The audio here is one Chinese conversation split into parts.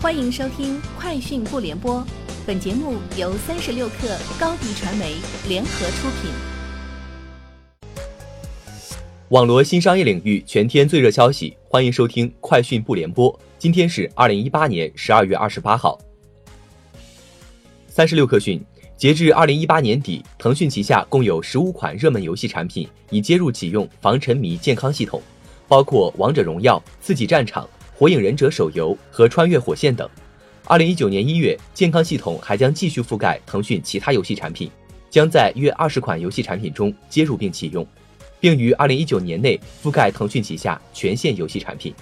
欢迎收听《快讯不联播》，本节目由三十六克高低传媒联合出品。网罗新商业领域全天最热消息，欢迎收听《快讯不联播》。今天是二零一八年十二月二十八号。三十六克讯，截至二零一八年底，腾讯旗下共有十五款热门游戏产品已接入启用防沉迷健康系统，包括《王者荣耀》《刺激战场》。火影忍者手游和穿越火线等。二零一九年一月，健康系统还将继续覆盖腾讯其他游戏产品，将在约二十款游戏产品中接入并启用，并于二零一九年内覆盖腾讯旗下全线游戏产品。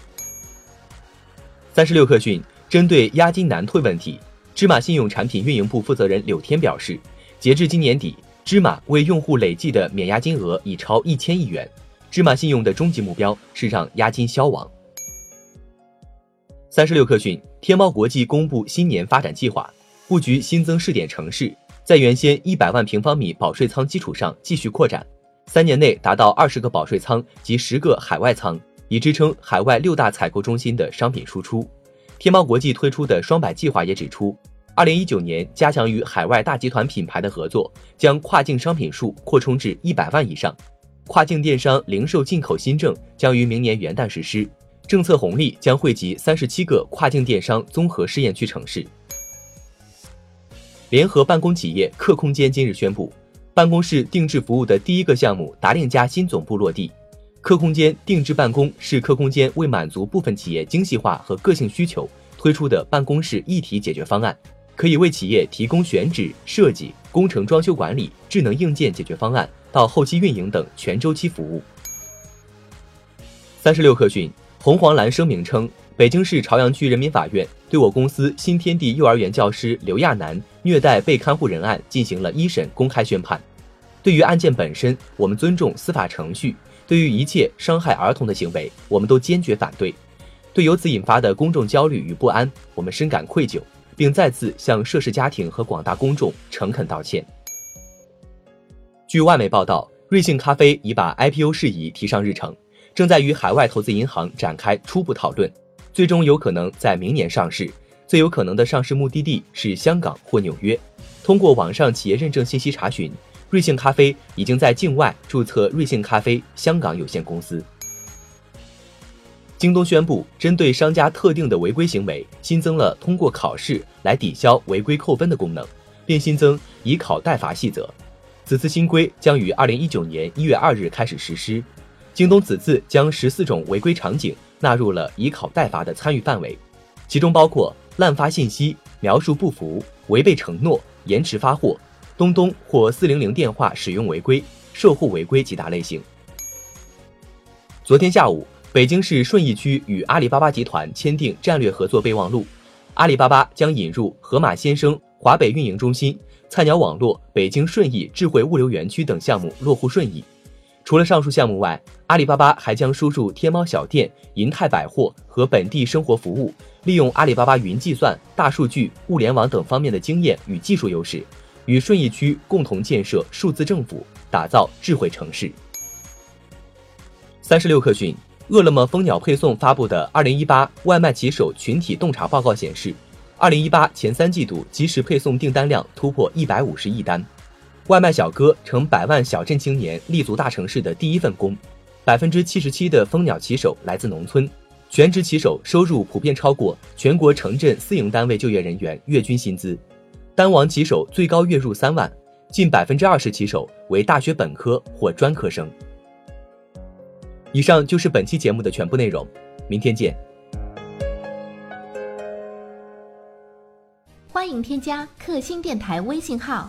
三十六氪讯，针对押金难退问题，芝麻信用产品运营部负责人柳天表示，截至今年底，芝麻为用户累计的免押金额已超一千亿元。芝麻信用的终极目标是让押金消亡。三十六氪讯，天猫国际公布新年发展计划，布局新增试点城市，在原先一百万平方米保税仓基础上继续扩展，三年内达到二十个保税仓及十个海外仓，以支撑海外六大采购中心的商品输出。天猫国际推出的双百计划也指出，二零一九年加强与海外大集团品牌的合作，将跨境商品数扩充至一百万以上，跨境电商零售进口新政将于明年元旦实施。政策红利将惠及三十七个跨境电商综合试验区城市。联合办公企业客空间今日宣布，办公室定制服务的第一个项目达令家新总部落地。客空间定制办公是客空间为满足部分企业精细化和个性需求推出的办公室一体解决方案，可以为企业提供选址、设计、工程装修管理、智能硬件解决方案到后期运营等全周期服务。三十六氪讯。红黄蓝声明称，北京市朝阳区人民法院对我公司新天地幼儿园教师刘亚楠虐待被看护人案进行了一审公开宣判。对于案件本身，我们尊重司法程序；对于一切伤害儿童的行为，我们都坚决反对。对由此引发的公众焦虑与不安，我们深感愧疚，并再次向涉事家庭和广大公众诚恳道歉。据外媒报道，瑞幸咖啡已把 IPO 事宜提上日程。正在与海外投资银行展开初步讨论，最终有可能在明年上市。最有可能的上市目的地是香港或纽约。通过网上企业认证信息查询，瑞幸咖啡已经在境外注册瑞幸咖啡香港有限公司。京东宣布，针对商家特定的违规行为，新增了通过考试来抵消违规扣分的功能，并新增以考代罚细则。此次新规将于二零一九年一月二日开始实施。京东此次将十四种违规场景纳入了以考代罚的参与范围，其中包括滥发信息、描述不符、违背承诺、延迟发货、东东或四零零电话使用违规、售后违规几大类型。昨天下午，北京市顺义区与阿里巴巴集团签订战略合作备忘录，阿里巴巴将引入盒马鲜生华北运营中心、菜鸟网络北京顺义智慧物流园区等项目落户顺义。除了上述项目外，阿里巴巴还将输入天猫小店、银泰百货和本地生活服务，利用阿里巴巴云计算、大数据、物联网等方面的经验与技术优势，与顺义区共同建设数字政府，打造智慧城市。三十六氪讯，饿了么蜂鸟配送发布的二零一八外卖骑手群体洞察报告显示，二零一八前三季度即时配送订单量突破一百五十亿单。外卖小哥成百万小镇青年立足大城市的第一份工，百分之七十七的蜂鸟骑手来自农村，全职骑手收入普遍超过全国城镇私营单位就业人员月均薪资，单王骑手最高月入三万，近百分之二十骑手为大学本科或专科生。以上就是本期节目的全部内容，明天见。欢迎添加克星电台微信号。